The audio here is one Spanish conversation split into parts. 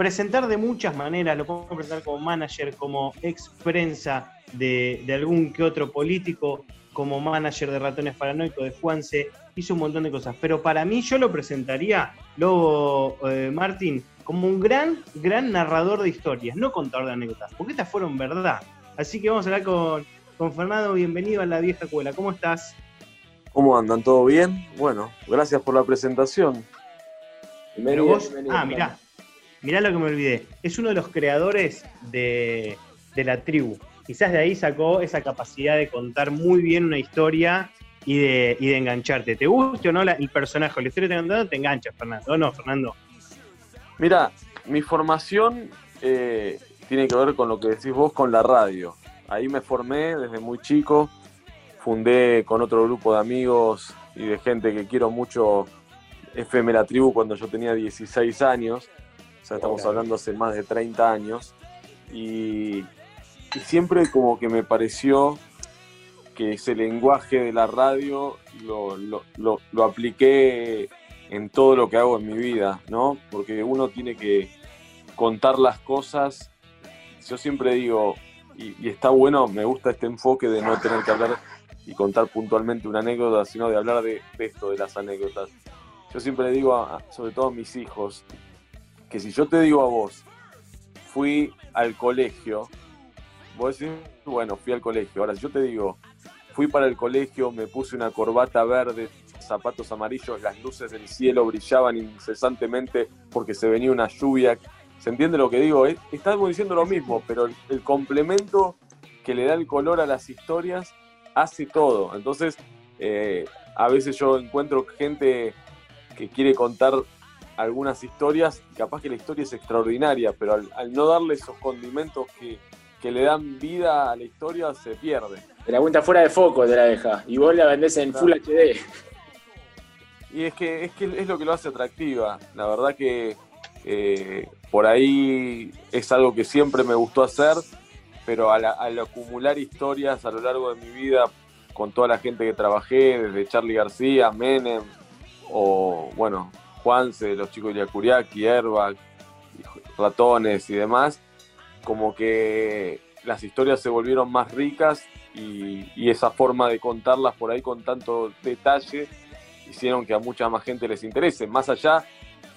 presentar de muchas maneras, lo podemos presentar como manager, como ex prensa de, algún que otro político, como manager de Ratones Paranoicos, de Juanse, hizo un montón de cosas. Pero para mí yo lo presentaría, luego eh, Martín, como un gran, gran narrador de historias, no contador de anécdotas, porque estas fueron verdad. Así que vamos a hablar con, con Fernando, bienvenido a la vieja escuela. ¿Cómo estás? ¿Cómo andan? ¿Todo bien? Bueno, gracias por la presentación. Pero vos, ah, mirá, mirá lo que me olvidé. Es uno de los creadores de, la tribu. Quizás de ahí sacó esa capacidad de contar muy bien una historia y de, de engancharte. ¿Te gusta o no el personaje? La historia te te enganchas, Fernando. ¿O no, Fernando? Mira, mi formación eh, tiene que ver con lo que decís vos con la radio. Ahí me formé desde muy chico. Fundé con otro grupo de amigos y de gente que quiero mucho FM La Tribu cuando yo tenía 16 años. Sea, estamos hablando hace más de 30 años. Y, siempre como que me pareció que ese lenguaje de la radio lo, lo, apliqué en todo lo que hago en mi vida, ¿no? Porque uno tiene que contar las cosas. Yo siempre digo, y, está bueno, me gusta este enfoque de no tener que hablar y contar puntualmente una anécdota, sino de hablar de, esto, de las anécdotas. Yo siempre digo, sobre todo a mis hijos, que si yo te digo a vos, fui al colegio, vos decís, bueno, fui al colegio. Ahora, si yo te digo, fui para el colegio, me puse una corbata verde, zapatos amarillos, las luces del cielo brillaban incesantemente porque se venía una lluvia ¿Se entiende lo que digo? Estamos diciendo lo mismo, pero el, complemento que le da el color a las historias hace todo. Entonces, eh, a veces yo encuentro gente que quiere contar algunas historias, capaz que la historia es extraordinaria, pero al, no darle esos condimentos que, le dan vida a la historia, se pierde. Te la cuenta fuera de foco, te la deja. Y vos la vendés en Full HD. Y es que, es que es lo que lo hace atractiva. La verdad que eh, por ahí es algo que siempre me gustó hacer, pero al, acumular historias a lo largo de mi vida con toda la gente que trabajé, desde Charlie García, Menem, o bueno, Juanse, los chicos de Yacuriaki, Airbag, ratones y demás, como que las historias se volvieron más ricas y, y, esa forma de contarlas por ahí con tanto detalle hicieron que a mucha más gente les interese, más allá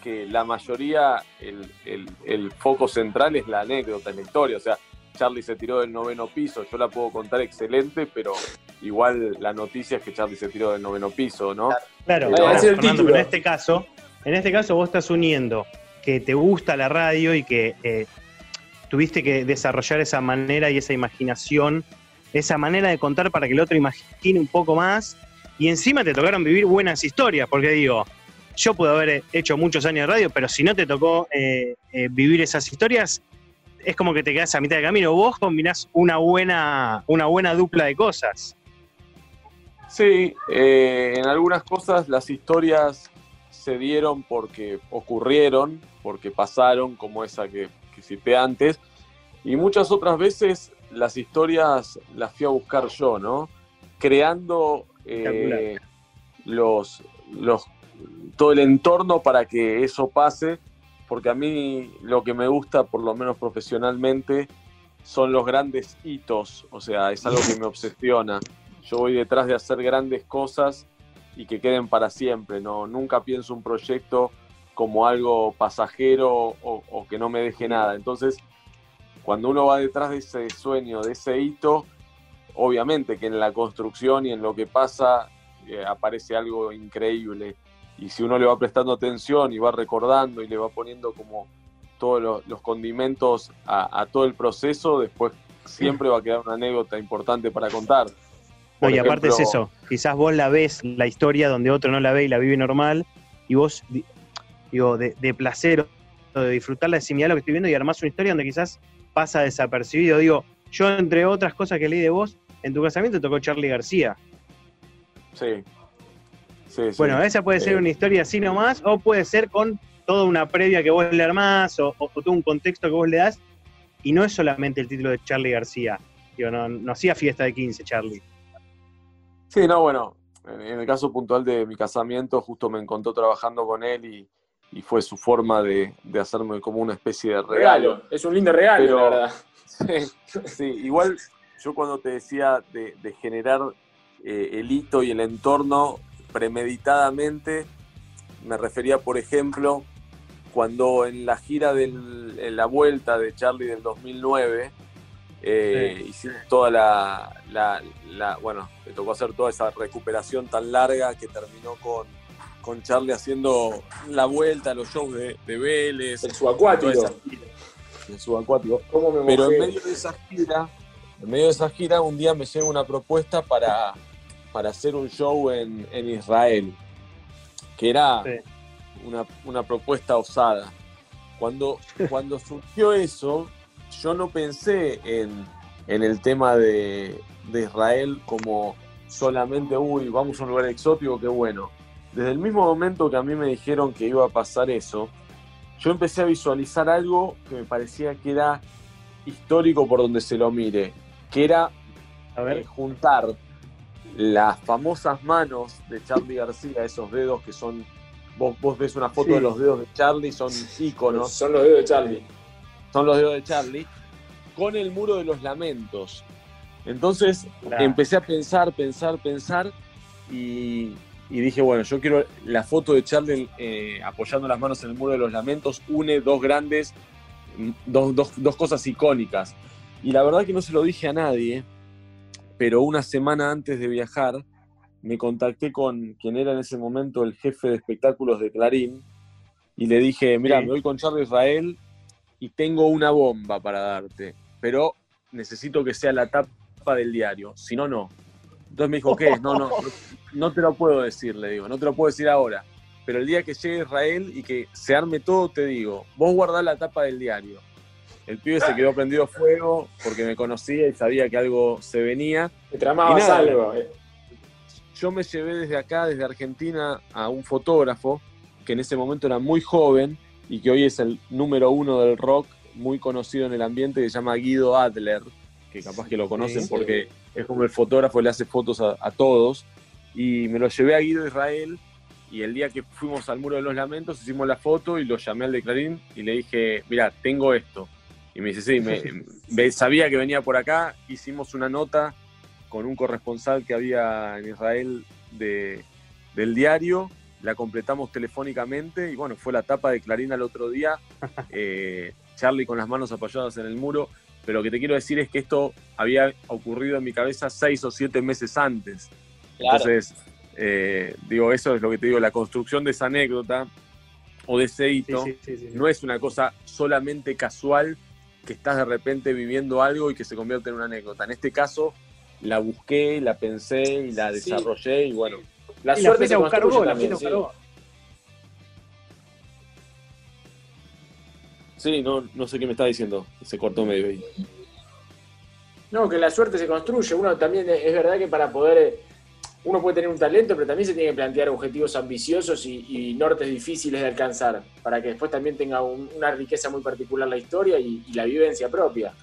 que la mayoría, el, foco central es la anécdota, la historia. O sea, Charlie se tiró del noveno piso, yo la puedo contar excelente, pero igual la noticia es que Charlie se tiró del noveno piso, ¿no? Claro, Fernando, pero en este caso, en este caso vos estás uniendo que te gusta la radio y que eh, tuviste que desarrollar esa manera y esa imaginación, esa manera de contar para que el otro imagine un poco más, y encima te tocaron vivir buenas historias, porque digo, yo puedo haber hecho muchos años de radio, pero si no te tocó eh, eh, vivir esas historias, es como que te quedas a mitad de camino. Vos combinás una buena, una buena dupla de cosas. Sí, en algunas cosas las historias se dieron porque ocurrieron, porque pasaron, como esa que, que cité antes, y muchas otras veces las historias las fui a buscar yo, ¿no? Creando los, los todo el entorno para que eso pase, porque a mí lo que me gusta, por lo menos profesionalmente, son los grandes hitos, o sea, es algo que me obsesiona. Yo voy detrás de hacer grandes cosas y que queden para siempre, ¿no? Nunca pienso un proyecto como algo pasajero o, que no me deje nada. Entonces, cuando uno va detrás de ese sueño, de ese hito, obviamente que en la construcción y en lo que pasa eh, aparece algo increíble y si uno le va prestando atención y va recordando y le va poniendo como todos los, condimentos a, todo el proceso, después siempre va a quedar una anécdota importante para contar. Y aparte es eso, quizás vos la ves, la historia donde otro no la ve y la vive normal, y vos, digo, de, placer o de disfrutarla, de similar lo que estoy viendo y armás una historia donde quizás pasa desapercibido. Digo, yo entre otras cosas que leí de vos, en tu casamiento tocó Charlie García. Sí, bueno, esa puede ser una historia así nomás, o puede ser con toda una previa que vos le armás, o, todo un contexto que vos le das, y no es solamente el título de Charlie García. Digo, no, hacía fiesta de 15, Charlie. Sí, no, bueno, en, el caso puntual de mi casamiento, justo me encontró trabajando con él y, y fue su forma de, hacerme como una especie de regalo. Es un lindo regalo, la verdad. Sí, igual yo cuando te decía de, generar eh, el hito y el entorno premeditadamente, me refería, por ejemplo, cuando en la gira de la vuelta de Charlie del 2009, eh, hicimos toda la, Bueno, me tocó hacer toda esa recuperación tan larga que terminó con, con Charlie haciendo la vuelta a los shows de, de Vélez. El subacuático. El subacuático. Pero en medio de esa gira, en medio de esa gira, un día me llega una propuesta para, para hacer un show en, Israel, que era una, una, propuesta osada. Cuando, cuando surgió eso, yo no pensé en, el tema de, Israel como solamente, uy, vamos a un lugar exótico, qué bueno. Desde el mismo momento que a mí me dijeron que iba a pasar eso, yo empecé a visualizar algo que me parecía que era histórico por donde se lo mire, que era a ver. Eh, juntar las famosas manos de Charlie García, esos dedos que son, vos, vos ves una foto de los dedos de Charlie, son íconos. Son los dedos de Charlie son los dedos de Charlie, con el muro de los lamentos. Entonces empecé a pensar, pensar, pensar y, dije, bueno, yo quiero la foto de Charlie eh, apoyando las manos en el muro de los lamentos, une dos grandes, dos, dos, cosas icónicas. Y la verdad que no se lo dije a nadie, pero una semana antes de viajar me contacté con quien era en ese momento el jefe de espectáculos de Clarín y le dije, mira, me voy con Charlie Israel y tengo una bomba para darte, pero necesito que sea la tapa del diario, si no, no. Entonces me dijo, ¿qué es? No, no, no te lo puedo decir, le digo, no te lo puedo decir ahora. Pero el día que llegue Israel y que se arme todo, te digo, vos guardás la tapa del diario. El pibe se quedó prendido fuego porque me conocía y sabía que algo se venía. Te tramabas algo. Eh. Yo me llevé desde acá, desde Argentina, a un fotógrafo que en ese momento era muy joven y que hoy es el número uno del rock, muy conocido en el ambiente, que se llama Guido Adler, que capaz que lo conocen porque es como el fotógrafo, le hace fotos a, todos. Y me lo llevé a Guido Israel y el día que fuimos al Muro de los Lamentos hicimos la foto y lo llamé al de Clarín y le dije, mira, tengo esto. Y me dice, sí, me, sabía que venía por acá, hicimos una nota con un corresponsal que había en Israel de, del diario la completamos telefónicamente y bueno, fue la tapa de Clarín al otro día, eh, Charlie con las manos apoyadas en el muro, pero lo que te quiero decir es que esto había ocurrido en mi cabeza seis o siete meses antes. Entonces, eh, digo, eso es lo que te digo, la construcción de esa anécdota o de ese hito no es una cosa solamente casual que estás de repente viviendo algo y que se convierte en una anécdota. En este caso, la busqué, la pensé y la desarrollé y bueno, la suerte se buscar también, sí. no, no sé qué me está diciendo. Se cortó medio ahí. No, que la suerte se construye. Uno también, es verdad que para poder. Uno puede tener un talento, pero también se tiene que plantear objetivos ambiciosos y, nortes difíciles de alcanzar, para que después también tenga una riqueza muy particular la historia y, la vivencia propia.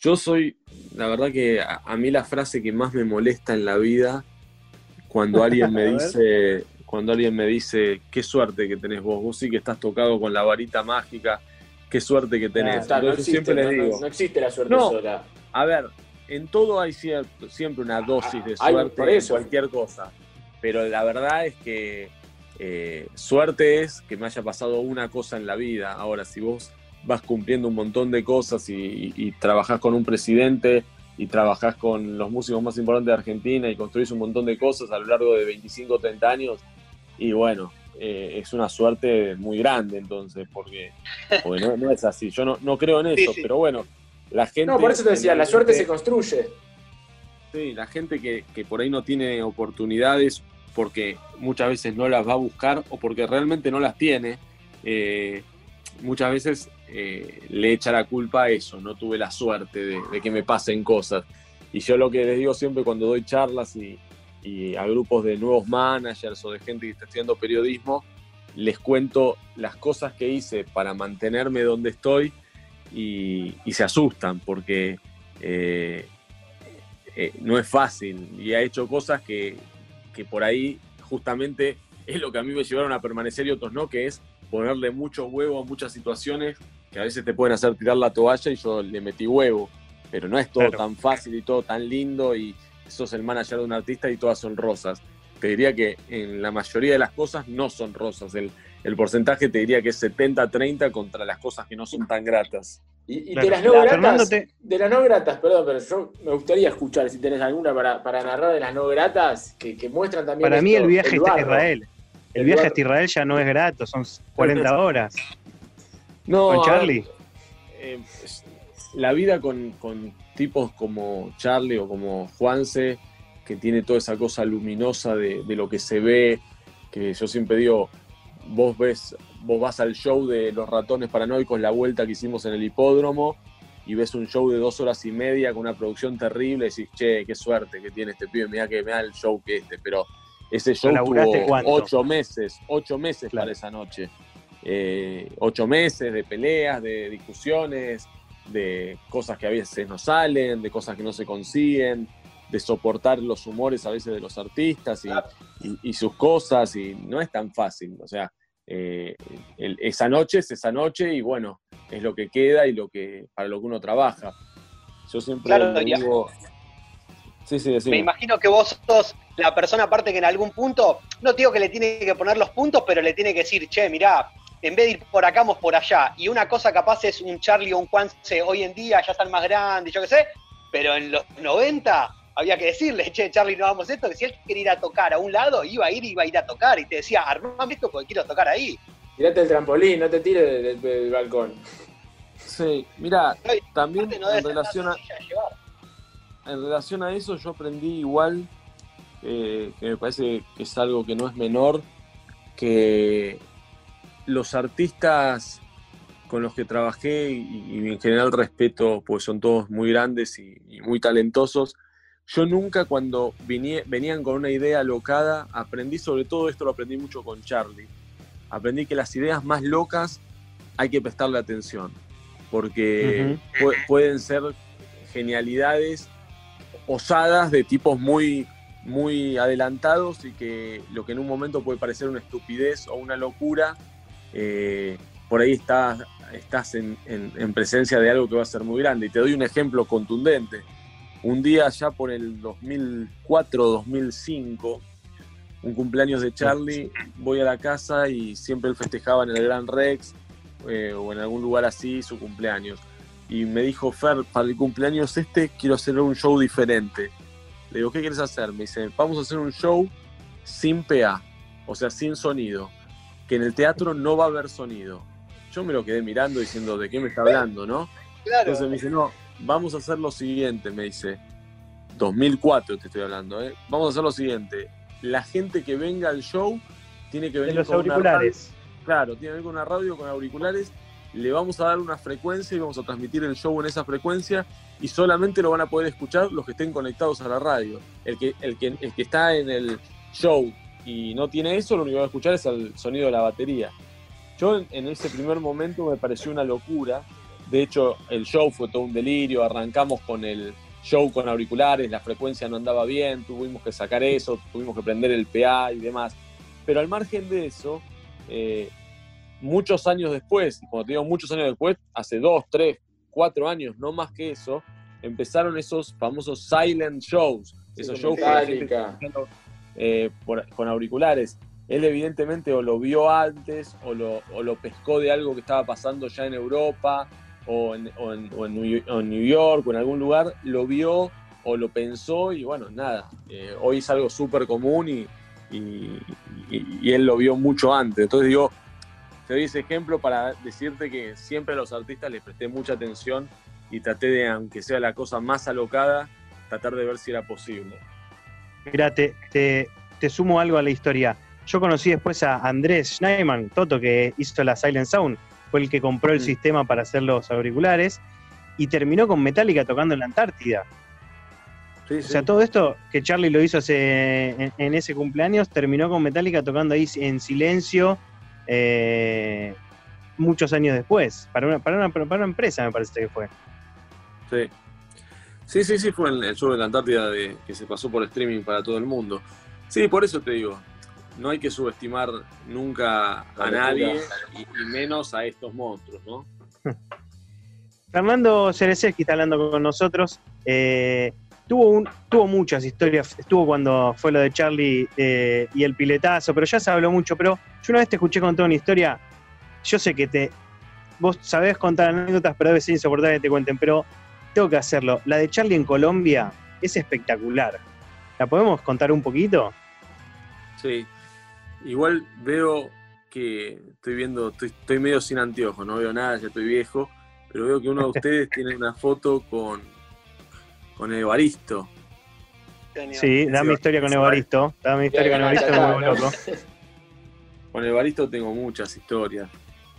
Yo soy, la verdad que a, mí la frase que más me molesta en la vida cuando alguien me dice, cuando alguien me dice, qué suerte que tenés vos, vos sí que estás tocado con la varita mágica, qué suerte que tenés. no, existe, siempre les digo, no, existe la suerte sola. A ver, en todo hay siempre una dosis de suerte en cualquier cosa. Pero la verdad es que eh, suerte es que me haya pasado una cosa en la vida. Ahora, si vos vas cumpliendo un montón de cosas y, y trabajás con un presidente y trabajás con los músicos más importantes de Argentina y construís un montón de cosas a lo largo de 25 o 30 años. Y bueno, eh, es una suerte muy grande entonces, porque, no, es así. Yo no, no creo en eso, pero bueno, la gente... No, por eso te decía, la suerte se construye. Sí, la gente que, que por ahí no tiene oportunidades porque muchas veces no las va a buscar o porque realmente no las tiene, eh, muchas veces eh, le echa la culpa a eso, no tuve la suerte de, que me pasen cosas. Y yo lo que les digo siempre cuando doy charlas y, a grupos de nuevos managers o de gente que está estudiando periodismo, les cuento las cosas que hice para mantenerme donde estoy y, se asustan porque eh, eh, no es fácil y ha hecho cosas que, que por ahí justamente es lo que a mí me llevaron a permanecer y otros no, que es ponerle mucho huevo a muchas situaciones que a veces te pueden hacer tirar la toalla y yo le metí huevo. Pero no es todo tan fácil y todo tan lindo y sos el manager de un artista y todas son rosas. Te diría que en la mayoría de las cosas no son rosas. El, el porcentaje te diría que es 70-30 contra las cosas que no son tan gratas. Y, de, las no gratas, de las no gratas, perdón, pero yo me gustaría escuchar si tenés alguna para, para narrar de las no gratas que, que muestran también. Para mí el viaje a Israel. El, viaje a Israel ya no es grato, son 40 horas. No, con Charlie. Eh, la vida con, con, tipos como Charlie o como Juanse, que tiene toda esa cosa luminosa de, de lo que se ve, que yo siempre digo, vos ves, vos vas al show de los ratones paranoicos, la vuelta que hicimos en el hipódromo, y ves un show de dos horas y media con una producción terrible, y decís, che, qué suerte que tiene este pibe, mira que me da el show que este, pero ese show tuvo ocho meses, ocho meses para esa noche. Eh, ocho meses de peleas, de discusiones, de cosas que a veces no salen, de cosas que no se consiguen, de soportar los humores a veces de los artistas y, sus cosas, y no es tan fácil. O sea, eh, esa noche es esa noche y bueno, es lo que queda y lo que para lo que uno trabaja. Yo siempre digo... Sí, sí, Me imagino que vos sos la persona aparte que en algún punto, no digo que le tiene que poner los puntos, pero le tiene que decir, che, mirá, en vez de ir por acá, vamos por allá. Y una cosa capaz es un Charlie o un Juanse hoy en día, ya están más grandes, yo qué sé, pero en los 90 había que decirle, che, Charlie, no vamos esto, que si él quería ir a tocar a un lado, iba a ir, iba a ir a tocar, y te decía, armame esto porque quiero tocar ahí. Tirate el trampolín, no te tires del, balcón. Sí, mira, también en relación a, en relación a eso yo aprendí igual, eh, que me parece que es algo que no es menor, que los artistas con los que trabajé y, en general respeto, pues son todos muy grandes y, muy talentosos, yo nunca cuando venían con una idea alocada, aprendí sobre todo esto, lo aprendí mucho con Charlie. Aprendí que las ideas más locas hay que prestarle atención, porque pueden ser genialidades osadas de tipos muy, muy adelantados y que lo que en un momento puede parecer una estupidez o una locura, eh, por ahí estás, estás en, presencia de algo que va a ser muy grande. Y te doy un ejemplo contundente. Un día ya por el 2004-2005, un cumpleaños de Charlie, voy a la casa y siempre él festejaba en el Gran Rex eh, o en algún lugar así su cumpleaños. Y me dijo, Fer, para el cumpleaños este quiero hacer un show diferente. Le digo, ¿qué quieres hacer? Me dice, vamos a hacer un show sin PA, o sea, sin sonido que en el teatro no va a haber sonido. Yo me lo quedé mirando diciendo, ¿de qué me está hablando, no? Entonces me dice, no, vamos a hacer lo siguiente, me dice. 2004 te estoy hablando, ¿eh? Vamos a hacer lo siguiente. La gente que venga al show tiene que venir los con auriculares. claro, tiene que venir con una radio con auriculares. Le vamos a dar una frecuencia y vamos a transmitir el show en esa frecuencia y solamente lo van a poder escuchar los que estén conectados a la radio. El que, el que, el que está en el show y no tiene eso, lo único que va a escuchar es el sonido de la batería. Yo en ese primer momento me pareció una locura. De hecho, el show fue todo un delirio. Arrancamos con el show con auriculares, la frecuencia no andaba bien, tuvimos que sacar eso, tuvimos que prender el PA y demás. Pero al margen de eso, eh, muchos años después, cuando te digo muchos años después, hace dos, tres, cuatro años, no más que eso, empezaron esos famosos silent shows. Esos shows eh, con auriculares. Él evidentemente o lo vio antes o lo, o lo, pescó de algo que estaba pasando ya en Europa o en, New, York o en algún lugar, lo vio o lo pensó y bueno, nada, eh, hoy es algo súper común y, y, él lo vio mucho antes. Entonces digo, te doy ese ejemplo para decirte que siempre a los artistas les presté mucha atención y traté de, aunque sea la cosa más alocada, tratar de ver si era posible. Mira, te, te, sumo algo a la historia. Yo conocí después a Andrés Schneiman, Toto, que hizo la Silent Sound, fue el que compró el mm. sistema para hacer los auriculares y terminó con Metallica tocando en la Antártida. o sea, todo esto que Charlie lo hizo hace, en, ese cumpleaños, terminó con Metallica tocando ahí en silencio eh, muchos años después, para una, para, una, para una empresa me parece que fue. Sí. Sí, sí, sí, fue el, show de la Antártida de, que se pasó por streaming para todo el mundo. Sí, por eso te digo, no hay que subestimar nunca a nadie y, menos a estos monstruos, ¿no? Fernando Cerezeski está hablando con nosotros. Eh, tuvo, un, tuvo muchas historias. Estuvo cuando fue lo de Charlie eh, y el piletazo, pero ya se habló mucho. Pero yo una vez te escuché contar una historia. Yo sé que te. Vos sabés contar anécdotas, pero debe ser insoportable que te cuenten. Pero tengo que hacerlo. La de Charlie en Colombia es espectacular. ¿La podemos contar un poquito? Sí. Igual veo que estoy viendo, estoy, medio sin anteojos, no veo nada, ya estoy viejo, pero veo que uno de ustedes tiene una foto con, con Evaristo. Sí, dame historia con Evaristo. Dame historia con Evaristo, muy loco. Con Evaristo tengo muchas historias.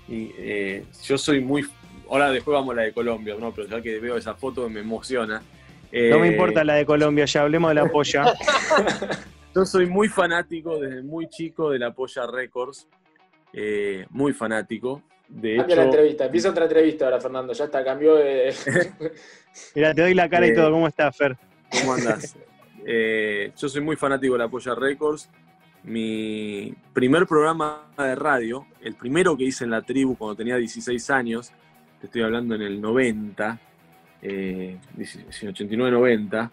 Y eh, yo soy muy. Ahora después vamos a la de Colombia, ¿no? Pero ya que veo esa foto me emociona. no me importa eh, la de Colombia, ya hablemos de la polla. Yo soy muy fanático desde muy chico de la Polla Records. Eh, muy fanático. De Cambia la entrevista, empieza otra entrevista ahora, Fernando. Ya está, cambió de. Mira, te doy la cara y todo. ¿Cómo estás, Fer? ¿Cómo andás? Eh, yo soy muy fanático de la Polla Records. Mi primer programa de radio, el primero que hice en la tribu cuando tenía 16 años, te estoy hablando en el 90, eh, 89-90,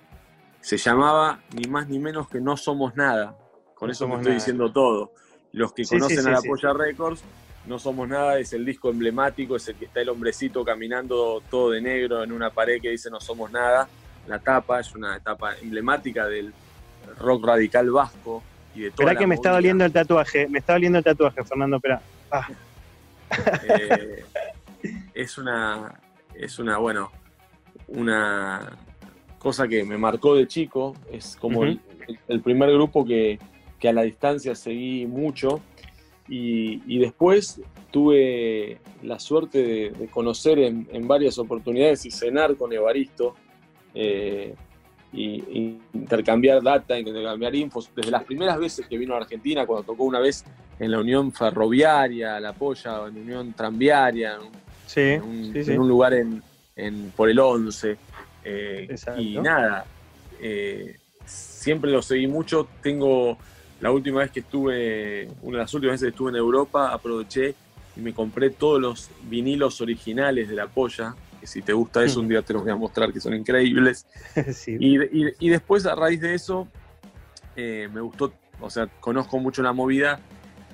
se llamaba ni más ni menos que No Somos Nada. Con eso me estoy diciendo todo. Los que conocen a la Polla Records, No Somos Nada es el disco emblemático, es el que está el hombrecito caminando todo de negro en una pared que dice No Somos Nada. La tapa es una etapa emblemática del rock radical vasco y de Espera que me está doliendo el tatuaje, me está doliendo el tatuaje, Fernando, espera. Ah. Eh, es una, es una, bueno, una cosa que me marcó de chico, es como el, primer grupo que, a la distancia seguí mucho y, después tuve la suerte de, conocer en, varias oportunidades y cenar con Evaristo eh, y, intercambiar data, intercambiar infos. Desde las primeras veces que vino a Argentina, cuando tocó una vez en la Unión Ferroviaria, la Polla, en la Unión Tranviaria, en, un, lugar en, por el 11. Eh, y nada, eh, siempre lo seguí mucho. Tengo la última vez que estuve, una de las últimas veces que estuve en Europa, aproveché y me compré todos los vinilos originales de la polla. Que si te gusta eso, un día te los voy a mostrar, que son increíbles. y, después, a raíz de eso, eh, me gustó, o sea, conozco mucho la movida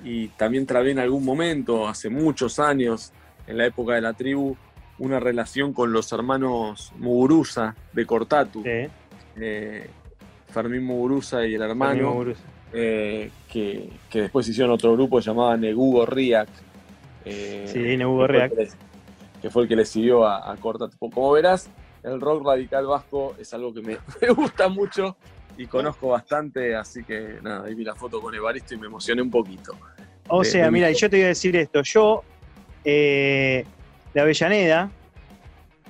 y también trabé en algún momento, hace muchos años, en la época de la tribu, una relación con los hermanos Muguruza de Cortatu. Eh, Fermín Muguruza y el hermano, eh, que, después hicieron otro grupo llamado Negugo Riak. Eh, sí, Negugo Riak. Que, fue el que le siguió a, Cortatu. Como verás, el rock radical vasco es algo que me, gusta mucho y conozco bastante, así que nada, ahí vi la foto con Evaristo y me emocioné un poquito. O sea, mira, yo te voy a decir esto, yo de Avellaneda,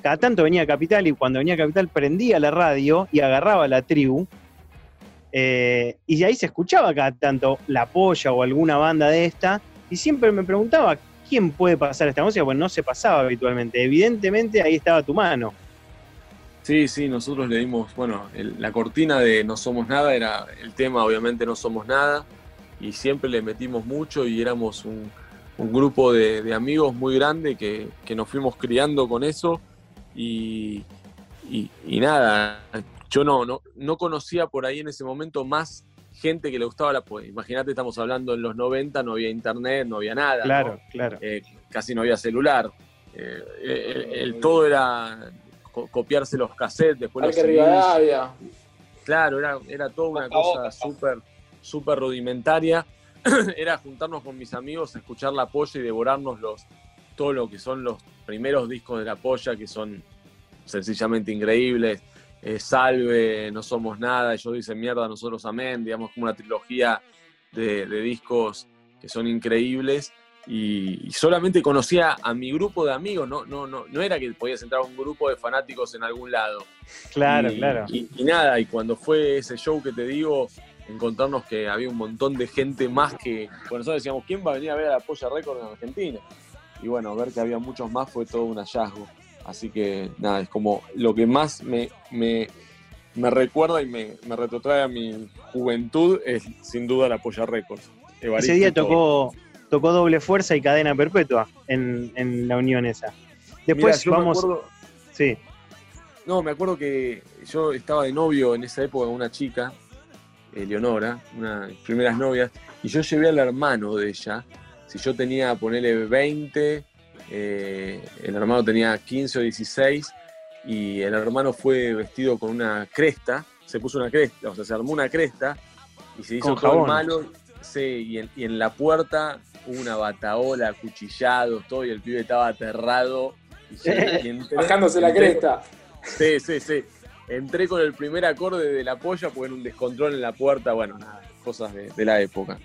cada tanto venía a Capital y cuando venía a Capital prendía la radio y agarraba la tribu. Eh, y ahí se escuchaba cada tanto La Polla o alguna banda de esta. Y siempre me preguntaba, ¿quién puede pasar esta música? Bueno, no se pasaba habitualmente. Evidentemente ahí estaba tu mano. Sí, sí, nosotros le dimos, bueno, la cortina de No Somos Nada era el tema, obviamente No Somos Nada. Y siempre le metimos mucho y éramos un, un grupo de, amigos muy grande que, nos fuimos criando con eso y, nada, yo no, no, no conocía por ahí en ese momento más gente que le gustaba la poesía. Imagínate, estamos hablando en los 90, no había internet, no había nada. Claro, claro. Eh, casi no había celular. Eh, el, todo era copiarse los cassettes, después los Claro, era, era toda una cosa súper súper rudimentaria era juntarnos con mis amigos, escuchar la polla y devorarnos los, todo lo que son los primeros discos de la polla, que son sencillamente increíbles. Eh, salve, no somos nada, yo dice mierda, nosotros amén, digamos como una trilogía de, discos que son increíbles. Y, solamente conocía a mi grupo de amigos, no, no, no, no era que podías entrar a un grupo de fanáticos en algún lado. Claro, claro. y, nada, y cuando fue ese show que te digo, encontrarnos que había un montón de gente más que. Bueno, nosotros decíamos, ¿quién va a venir a ver a la Polla Record en Argentina? Y bueno, ver que había muchos más fue todo un hallazgo. Así que nada, es como lo que más me, me, recuerda y me, me, retrotrae a mi juventud es sin duda la Polla Records. Ese día tocó, tocó doble fuerza y cadena perpetua en, la unión esa. Después vamos. Sí. No, me acuerdo que yo estaba de novio en esa época con una chica, Eleonora, una de mis primeras novias, y yo llevé al hermano de ella. Si yo tenía, ponerle 20, eh, el hermano tenía 15 o 16, y el hermano fue vestido con una cresta, se puso una cresta, o sea, se armó una cresta, y se hizo todo el malo, sí, y en, la puerta hubo una bataola, cuchillado, todo, y el pibe estaba aterrado. Y, Bajándose la cresta. Sí, sí, sí. Entré con el primer acorde de la polla porque en un descontrol en la puerta, bueno, nada, cosas de, la época.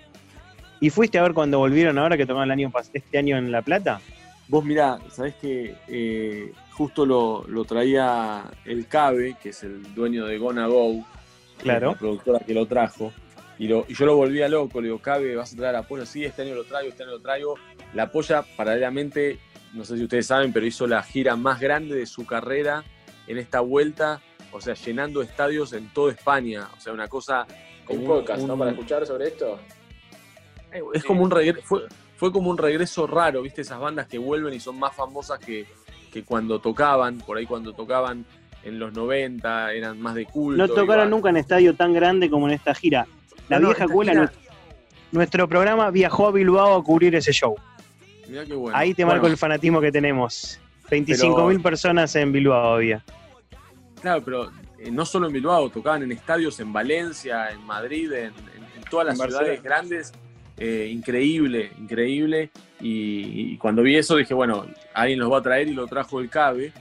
¿Y fuiste a ver cuando volvieron ahora que tocaron el año, este año en La Plata? Vos mirá, sabés que eh, justo lo, traía el Cabe, que es el dueño de Gonna Go, claro. la productora que lo trajo, y, yo lo volvía loco, le digo, Cabe, vas a traer a Polla, sí, este año lo traigo, este año lo traigo. La Polla, paralelamente, no sé si ustedes saben, pero hizo la gira más grande de su carrera en esta vuelta, o sea, llenando estadios en toda España. O sea, una cosa. Como un podcast, ¿no? Para escuchar sobre esto. Es como un regreso. Fue, como un regreso raro, ¿viste? Esas bandas que vuelven y son más famosas que, cuando tocaban, por ahí cuando tocaban en los 90, eran más de culto. No tocaron nunca en estadio tan grande como en esta gira. La vieja cuela, nuestro programa viajó a Bilbao a cubrir ese show. Mirá qué bueno. Ahí te marco el fanatismo que tenemos. 25.000 personas en Bilbao había. Claro, pero eh, no solo en Bilbao, tocaban en estadios en Valencia, en Madrid, en, todas las ciudades grandes. Eh, increíble, increíble. Y, cuando vi eso dije, bueno, alguien los va a traer y lo trajo el CABE.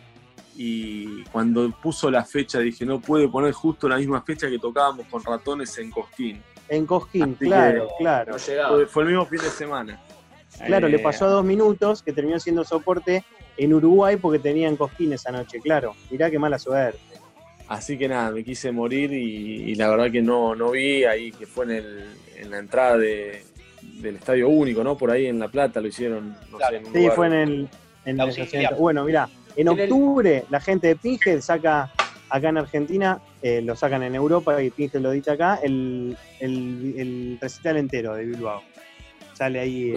Y cuando puso la fecha dije, no puede poner justo la misma fecha que tocábamos con ratones en Cosquín. En Cosquín, claro, claro. Fue, el mismo fin de semana. Claro, le eh, pasó a dos minutos, que terminó siendo soporte en Uruguay porque tenían Cosquín esa noche, claro. Mirá qué mala suerte. Así que nada, me quise morir y, la verdad que no, no vi ahí, que fue en, la entrada del Estadio Único, ¿no? Por ahí en La Plata lo hicieron, no sé, Sí, fue en el... En bueno, mira, en octubre la gente de Pinhead saca acá en Argentina, eh, lo sacan en Europa y Pinhead lo edita acá, el, el, recital entero de Bilbao. Sale ahí...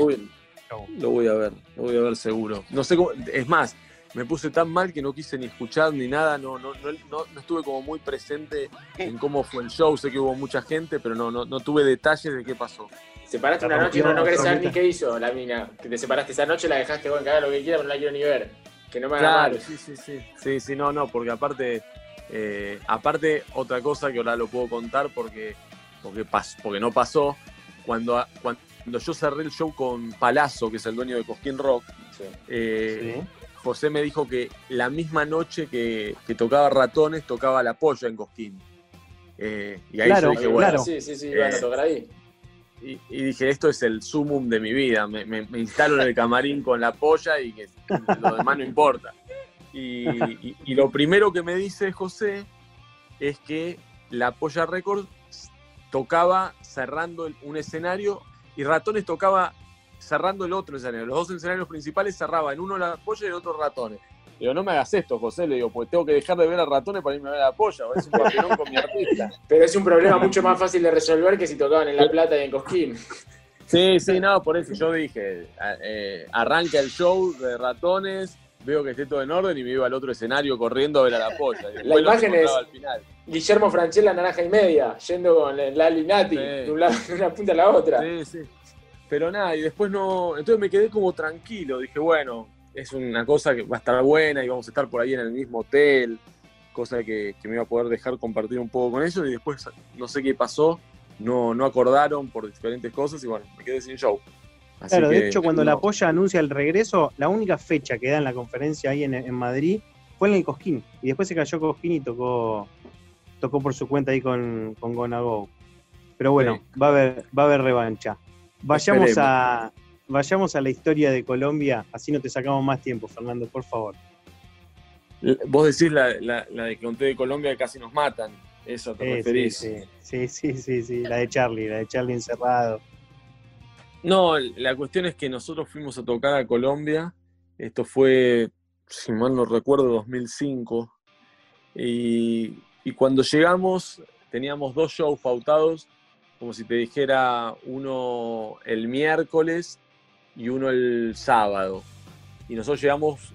Lo voy a ver, lo voy a ver seguro. No sé cómo, es más, me puse tan mal que no quise ni escuchar ni nada, no, no, no, estuve como muy presente en cómo fue el show, sé que hubo mucha gente, pero no, no, tuve detalles de qué pasó. Separaste una noche y no, no querés saber ni qué hizo la mina. Que te separaste esa noche, la dejaste bueno, que haga lo que quiera, pero no la quiero ni ver. Que no me haga claro, Sí, sí, sí. Sí, sí, no, no, porque aparte, eh, aparte, otra cosa que ahora lo puedo contar porque, porque, porque no pasó. Cuando, cuando cuando yo cerré el show con Palazzo, que es el dueño de Cosquín Rock, eh, José me dijo que la misma noche que, tocaba Ratones, tocaba La Polla en Cosquín. Eh, y ahí yo dije, bueno. Sí, sí, sí, a tocar ahí. Y, dije, esto es el sumum de mi vida. Me, instalo en el camarín con la polla y que lo demás no importa. Y, lo primero que me dice José es que la Polla Records tocaba cerrando un escenario y Ratones tocaba cerrando el otro escenario. Los dos escenarios principales cerraban, uno la polla y el otro ratones. Digo, no me hagas esto, José, le digo, porque tengo que dejar de ver a ratones para irme a ver a la polla, es un papelón con mi artista. Pero es un problema mucho más fácil de resolver que si tocaban en La Plata y en Cosquín. Sí, sí, no, por eso yo dije, eh, arranca el show de ratones, veo que esté todo en orden y me iba al otro escenario corriendo a ver a la polla. La imagen es Guillermo Franchella naranja y media, yendo con la Nati, de, una punta a la otra. Sí, sí. Pero nada, y después no. Entonces me quedé como tranquilo. Dije, bueno, es una cosa que va a estar buena y vamos a estar por ahí en el mismo hotel. Cosa que, me iba a poder dejar compartir un poco con ellos. Y después no sé qué pasó. No, no acordaron por diferentes cosas y bueno, me quedé sin show. claro, de hecho, cuando la Polla anuncia el regreso, la única fecha que da en la conferencia ahí en, Madrid fue en el Cosquín. Y después se cayó Cosquín y tocó, tocó por su cuenta ahí con, con Gonago. Pero bueno, va, a haber, va a haber revancha. Vayamos a, vayamos a la historia de Colombia, así no te sacamos más tiempo, Fernando, por favor. Vos decís la, la, la de conté de Colombia que casi nos matan, eso te referís. Sí sí. sí, sí, la de Charlie, la de Charlie encerrado. No, la cuestión es que nosotros fuimos a tocar a Colombia, esto fue, si mal no recuerdo, 2005, y, y cuando llegamos teníamos dos shows pautados como si te dijera uno el miércoles y uno el sábado. Y nosotros llegamos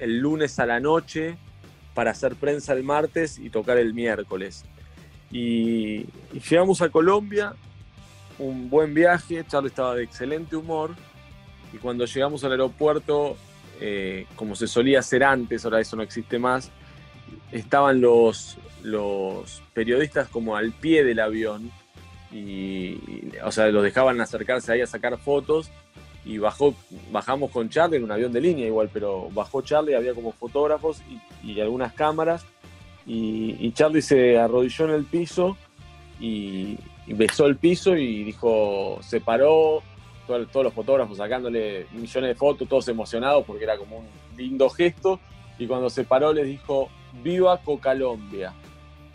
el lunes a la noche para hacer prensa el martes y tocar el miércoles. Y, llegamos a Colombia, un buen viaje, Charlie estaba de excelente humor y cuando llegamos al aeropuerto, eh, como se solía hacer antes, ahora eso no existe más, estaban los, los periodistas como al pie del avión y, o sea, los dejaban acercarse ahí a sacar fotos y bajó, bajamos con Charlie en un avión de línea igual, pero bajó Charlie, había como fotógrafos y, algunas cámaras y, Charlie se arrodilló en el piso y, besó el piso y dijo, se paró, todos los fotógrafos sacándole millones de fotos, todos emocionados porque era como un lindo gesto y cuando se paró les dijo, viva Cocalombia.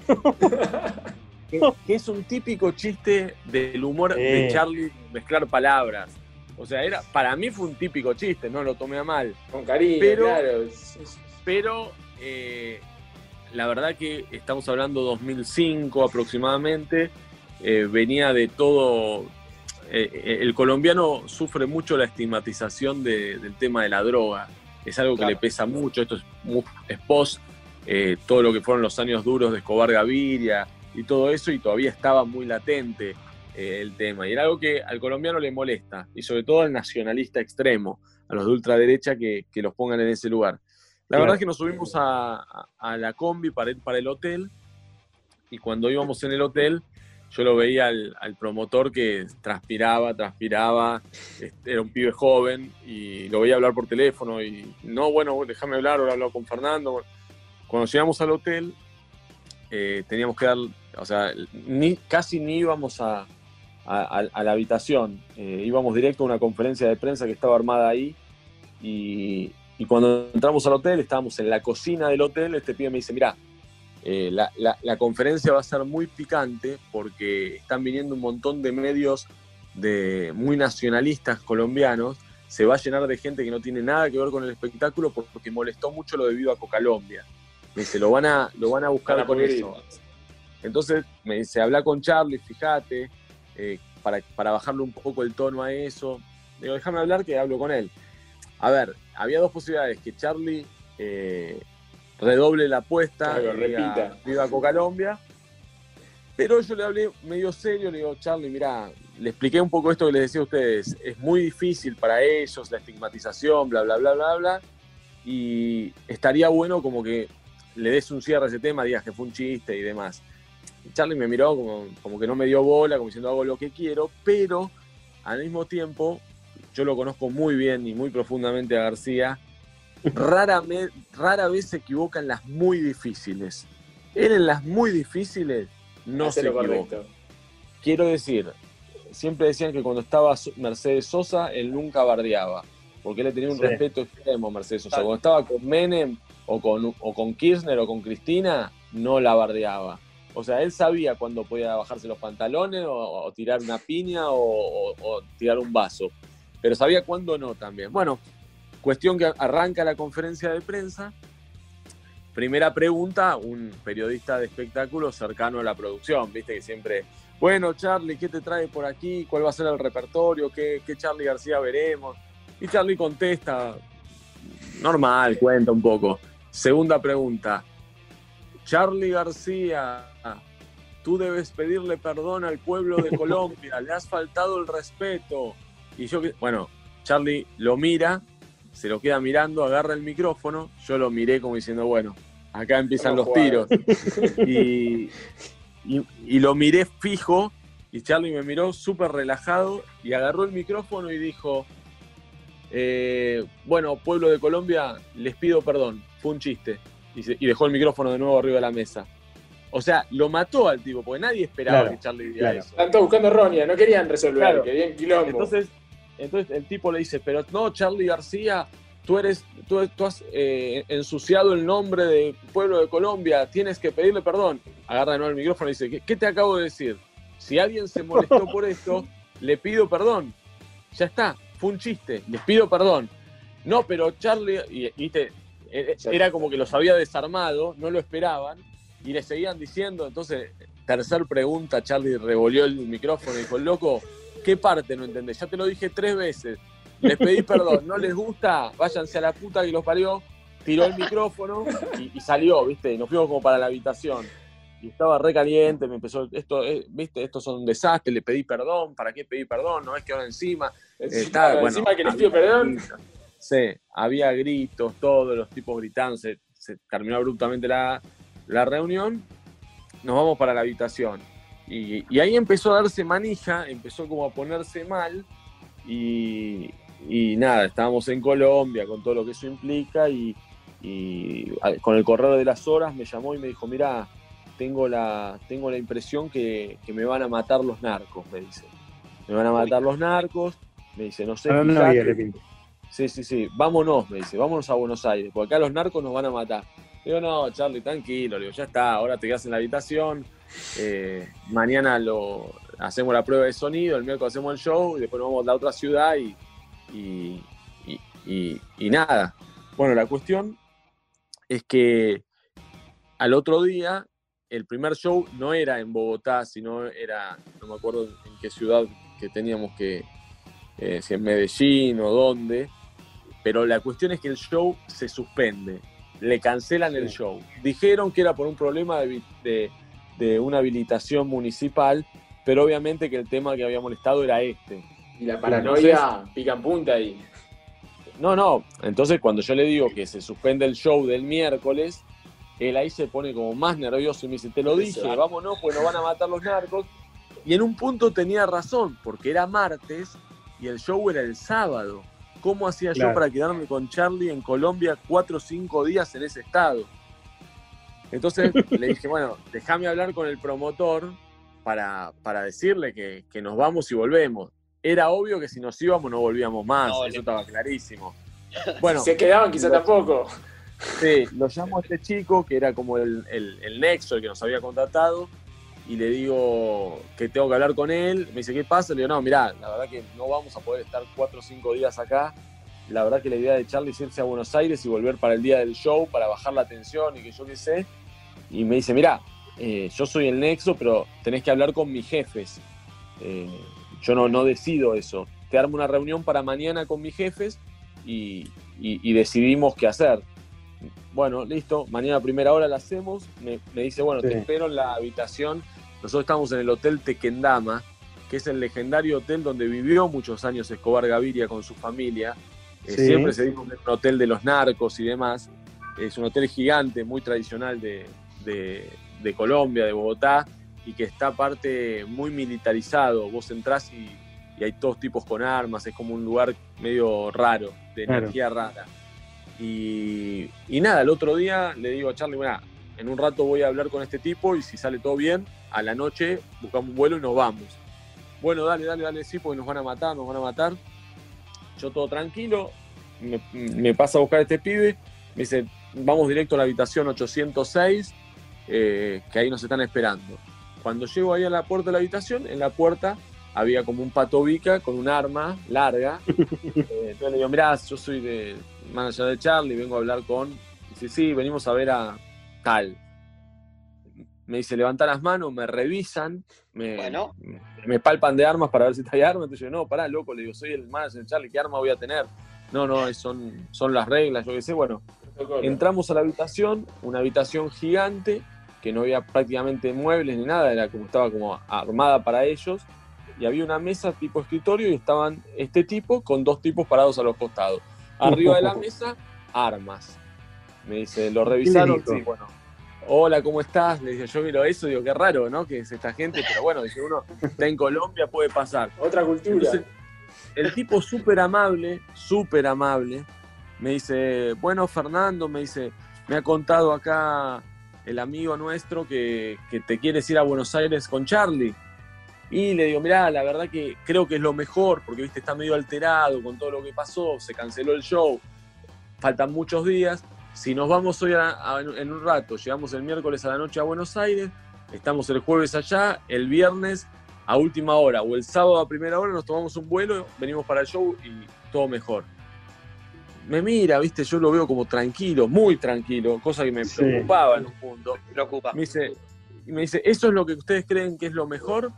que, es un típico chiste del humor de Charlie mezclar palabras. O sea, era, para mí fue un típico chiste, no lo tomé a mal. Con cariño, pero, claro. Pero eh, la verdad que estamos hablando 2005 aproximadamente, eh, venía de todo... Eh, el colombiano sufre mucho la estigmatización del tema de la droga. Es algo que le pesa mucho. Esto es, es post todo lo que fueron los años duros de Escobar Gaviria y todo eso, y todavía estaba muy latente eh, el tema. Y era algo que al colombiano le molesta, y sobre todo al nacionalista extremo, a los de ultraderecha que, que los pongan en ese lugar. La verdad es que nos subimos a, a, la combi para ir para el hotel, y cuando íbamos en el hotel, yo lo veía al, al, promotor que transpiraba, transpiraba, este, era un pibe joven y lo veía hablar por teléfono y no, bueno, déjame hablar, ahora hablo con Fernando. Cuando llegamos al hotel, eh, teníamos que dar, o sea, ni, casi ni íbamos a, a, la habitación. Eh, íbamos directo a una conferencia de prensa que estaba armada ahí. Y, cuando entramos al hotel, estábamos en la cocina del hotel. Este pibe me dice: Mira, eh, la, conferencia va a ser muy picante porque están viniendo un montón de medios de, muy nacionalistas colombianos. Se va a llenar de gente que no tiene nada que ver con el espectáculo porque molestó mucho lo de Viva Colombia. Me dice: Lo van a, lo van a buscar con eso. Entonces me dice: Habla con Charlie, fíjate. Eh, para, para, bajarle un poco el tono a eso. Digo, déjame hablar que hablo con él. A ver, había dos posibilidades, que Charlie eh, redoble la apuesta, y repita. viva Colombia, pero yo le hablé medio serio, le digo, Charlie, mira, le expliqué un poco esto que les decía a ustedes, es muy difícil para ellos la estigmatización, bla, bla, bla, bla, bla, y estaría bueno como que le des un cierre a ese tema, digas que fue un chiste y demás. Charlie me miró como, que no me dio bola, como diciendo hago lo que quiero, pero al mismo tiempo yo lo conozco muy bien y muy profundamente a García. Rara, rara vez se equivoca en las muy difíciles. Él en las muy difíciles no se equivoca. Quiero decir, siempre decían que cuando estaba Mercedes Sosa, él nunca bardeaba, porque él le tenía un respeto extremo a Mercedes Sosa. Cuando estaba con Menem o con, o con Kirchner o con Cristina, no la bardeaba. O sea, él sabía cuándo podía bajarse los pantalones o, tirar una piña o, tirar un vaso, pero sabía cuándo no también. Bueno, cuestión que arranca la conferencia de prensa. Primera pregunta, un periodista de espectáculos cercano a la producción, viste que siempre, bueno, Charlie, ¿qué te trae por aquí? ¿Cuál va a ser el repertorio? ¿Qué, qué Charlie García veremos? Y Charlie contesta, normal, cuenta un poco. Segunda pregunta, Charlie García, tú debes pedirle perdón al pueblo de Colombia, le has faltado el respeto. Y yo, bueno, Charlie lo mira, se lo queda mirando, agarra el micrófono, yo lo miré como diciendo, bueno, acá empiezan los tiros. Y, lo miré fijo y Charlie me miró súper relajado y agarró el micrófono y dijo, eh, bueno, pueblo de Colombia, les pido perdón, fue un chiste y, dejó el micrófono de nuevo arriba de la mesa. O sea, lo mató al tipo, porque nadie esperaba que Charlie diera eso. Están todos buscando roña, no querían resolver, querían quilombo. Entonces, entonces el tipo le dice, pero no, Charlie García, tú eres, tú, has eh, ensuciado el nombre del pueblo de Colombia, tienes que pedirle perdón. Agarra de nuevo el micrófono y dice, ¿qué, te acabo de decir? Si alguien se molestó por esto, le pido perdón. Ya está, fue un chiste, les pido perdón. No, pero Charlie, y, y te, eh, era como que los había desarmado, no lo esperaban y le seguían diciendo. Entonces, tercer pregunta, Charlie revolvió el micrófono y dijo, loco, ¿qué parte no entendés? Ya te lo dije tres veces. Les pedí perdón, ¿no les gusta? Váyanse a la puta que los parió. Tiró el micrófono y, salió, ¿viste? Y nos fuimos como para la habitación. Y estaba re caliente, me empezó, esto, eh, ¿viste? Estos son un desastre, le pedí perdón, ¿para qué pedí perdón? No es que ahora encima. Está, encima que les pido perdón. Sí, había gritos, todos los tipos gritando, se, terminó abruptamente la, la reunión nos vamos para la habitación. Y, ahí empezó a darse manija, empezó como a ponerse mal y, nada, estábamos en Colombia con todo lo que eso implica y, con el correr de las horas me llamó y me dijo, mira, tengo la, tengo la impresión que, me van a matar los narcos, me dice. Me van a matar los narcos, me dice, no sé. sí, sí, sí, vámonos, me dice, vámonos a Buenos Aires, porque acá los narcos nos van a matar. Digo, no, Charlie, tranquilo, digo, ya está, ahora te quedas en la habitación, eh, mañana lo hacemos la prueba de sonido, el miércoles hacemos el show y después nos vamos a la otra ciudad y, y, nada. Bueno, la cuestión es que al otro día el primer show no era en Bogotá, sino era, no me acuerdo en qué ciudad que teníamos que, eh, si en Medellín o dónde, pero la cuestión es que el show se suspende le cancelan el show. Dijeron que era por un problema de, una habilitación municipal, pero obviamente que el tema que había molestado era este. Y la paranoia pica en punta ahí. No, no. Entonces, cuando yo le digo que se suspende el show del miércoles, él ahí se pone como más nervioso y me dice: Te lo dije, vámonos, pues nos van a matar los narcos. Y en un punto tenía razón, porque era martes y el show era el sábado. ¿Cómo hacía yo para quedarme con Charlie en Colombia cuatro o cinco días en ese estado? Entonces le dije, bueno, déjame hablar con el promotor para, para decirle que, nos vamos y volvemos. Era obvio que si nos íbamos no volvíamos más, eso estaba clarísimo. Bueno, se quedaban quizá tampoco. Sí, lo llamo a este chico que era como el, el, el nexo, el que nos había contratado, y le digo que tengo que hablar con él. Me dice, ¿qué pasa? Le digo, no, mirá, la verdad que no vamos a poder estar cuatro o cinco días acá. La verdad que la idea de Charlie es irse a Buenos Aires y volver para el día del show, para bajar la tensión y que yo qué sé. Y me dice, mirá, eh, yo soy el nexo, pero tenés que hablar con mis jefes. Eh, yo no, no decido eso. Te armo una reunión para mañana con mis jefes y, y decidimos qué hacer bueno, listo, mañana a primera hora la hacemos. Me, dice, bueno, te espero en la habitación. Nosotros estamos en el Hotel Tequendama, que es el legendario hotel donde vivió muchos años Escobar Gaviria con su familia. Eh, siempre se dijo que es un hotel de los narcos y demás. Es un hotel gigante, muy tradicional de, Colombia, de Bogotá, y que está aparte muy militarizado. Vos entrás y, hay todos tipos con armas, es como un lugar medio raro, de energía rara. Y, nada, el otro día le digo a Charlie, mira, en un rato voy a hablar con este tipo y si sale todo bien, a la noche buscamos un vuelo y nos vamos. Bueno, dale, dale, dale, sí, porque nos van a matar, nos van a matar. Yo todo tranquilo, me, pasa a buscar a este pibe, me dice, vamos directo a la habitación 806, eh, que ahí nos están esperando. Cuando llego ahí a la puerta de la habitación, en la puerta había como un patobica con un arma larga. Eh, entonces le digo, mirá, yo soy de manager de Charlie, vengo a hablar con. Dice, sí, venimos a ver a tal. Me dice, levanta las manos, me revisan, me, me, palpan de armas para ver si hay armas. Entonces yo, no, pará, loco, le digo, soy el manager de Charlie, ¿qué arma voy a tener? No, no, son, son las reglas, yo qué sé. Bueno, entramos a la habitación, una habitación gigante, que no había prácticamente muebles ni nada, era como estaba como armada para ellos y había una mesa tipo escritorio y estaban este tipo con dos tipos parados a los costados. Arriba de la mesa, armas. Me dice, lo revisaron, sí, bueno. Hola, ¿cómo estás? Le dije, yo miro eso, digo, qué raro, ¿no? Que es esta gente, pero bueno, dice uno está en Colombia, puede pasar. Otra cultura. el tipo súper amable, súper amable, me dice, bueno, Fernando, me dice, me ha contado acá el amigo nuestro que, que te quieres ir a Buenos Aires con Charlie. Y le digo, mirá, la verdad que creo que es lo mejor, porque viste, está medio alterado con todo lo que pasó, se canceló el show, faltan muchos días. Si nos vamos hoy en un rato, llegamos el miércoles a la noche a Buenos Aires, estamos el jueves allá, el viernes a última hora o el sábado a primera hora nos tomamos un vuelo, venimos para el show y todo mejor. Me mira, viste, yo lo veo como tranquilo, muy tranquilo, cosa que me preocupaba en un punto. Preocupa. Me dice, y me dice, ¿eso es lo que ustedes creen que es lo mejor?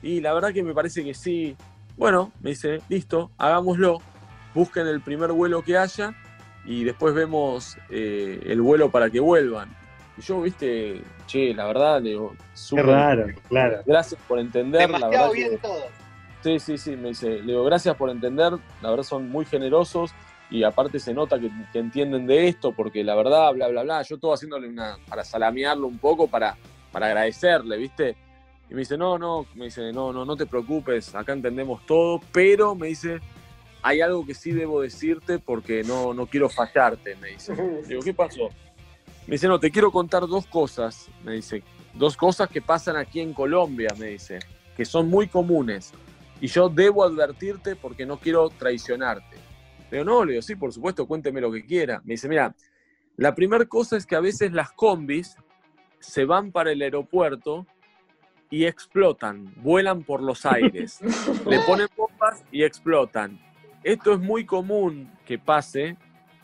Y la verdad que me parece que sí. Bueno, me dice, listo, hagámoslo. Busquen el primer vuelo que haya y después vemos eh, el vuelo para que vuelvan. Y yo, viste, che, la verdad, le digo, súper. raro, claro. Gracias por entender. la verdad bien todo. Sí, sí, sí, me dice, le digo, gracias por entender, la verdad son muy generosos y aparte se nota que, entienden de esto porque la verdad, bla, bla, bla, yo todo haciéndole una, para salamearlo un poco, para, para agradecerle, ¿viste? Y me dice, no, no, me dice, no, no, no te preocupes, acá entendemos todo, pero me dice, hay algo que sí debo decirte porque no, no quiero fallarte, me dice. Digo, ¿qué pasó? Me dice, no, te quiero contar dos cosas, me dice, dos cosas que pasan aquí en Colombia, me dice, que son muy comunes. Y yo debo advertirte porque no quiero traicionarte. Le digo, no, le digo, sí, por supuesto, cuénteme lo que quiera. Me dice, mira, la primera cosa es que a veces las combis se van para el aeropuerto y explotan, vuelan por los aires, le ponen bombas y explotan. Esto es muy común que pase,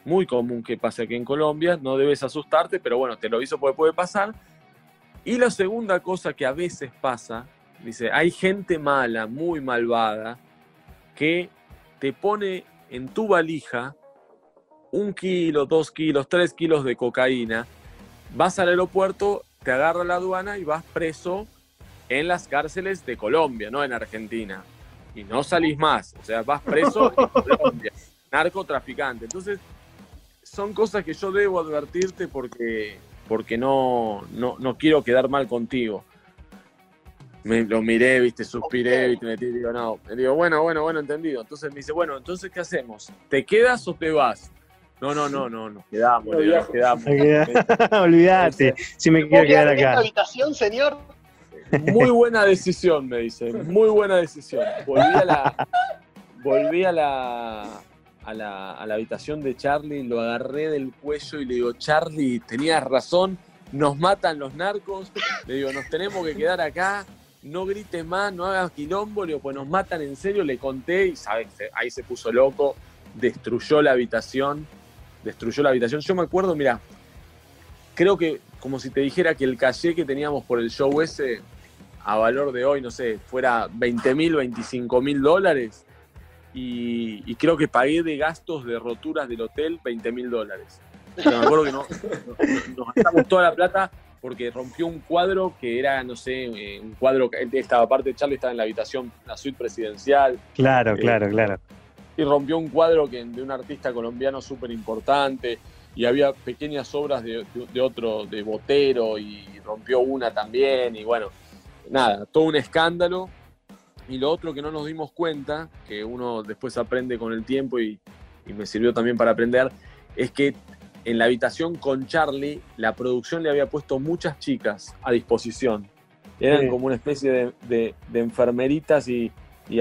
muy común que pase aquí en Colombia, no debes asustarte, pero bueno, te lo aviso porque puede pasar. Y la segunda cosa que a veces pasa, dice, hay gente mala, muy malvada, que te pone en tu valija un kilo, dos kilos, tres kilos de cocaína, vas al aeropuerto, te agarra la aduana y vas preso en las cárceles de Colombia, no en Argentina. Y no salís más, o sea, vas preso en Colombia, narcotraficante. Entonces, son cosas que yo debo advertirte porque, porque no, no, quiero quedar mal contigo. Me, lo miré, viste, suspiré, viste, me digo, no, me digo, bueno, bueno, bueno, entendido. Entonces me dice, bueno, entonces, ¿qué hacemos? ¿Te quedas o te vas? No, no, no, no, nos quedamos, no, nos quedamos. Olvídate, si me quiero quedar acá. habitación, señor? Muy buena decisión, me dice. Muy buena decisión. Volví a la, volví a la, a la, a la habitación de Charlie, lo agarré del cuello y le digo, Charlie, tenías razón, nos matan los narcos. Le digo, nos tenemos que quedar acá. No grites más, no hagas quilombo, le digo, pues nos matan en serio. Le conté y, ¿sabes? Ahí se puso loco, destruyó la habitación, destruyó la habitación. Yo me acuerdo, mira, creo que como si te dijera que el calle que teníamos por el show ese a valor de hoy, no sé, fuera 20 mil, 25 mil dólares. Y, creo que pagué de gastos de roturas del hotel 20 mil dólares. me acuerdo que no, nos gastamos toda la plata porque rompió un cuadro que era, no sé, eh, un cuadro que estaba, aparte de Charlie, estaba en la habitación, la suite presidencial. Claro, eh, claro, claro. Y rompió un cuadro que, de un artista colombiano súper importante y había pequeñas obras de, de, otro, de Botero, y rompió una también, y bueno, nada, todo un escándalo. Y lo otro que no nos dimos cuenta, que uno después aprende con el tiempo y, me sirvió también para aprender, es que en la habitación con Charlie, la producción le había puesto muchas chicas a disposición. Eran como una especie de, enfermeritas y,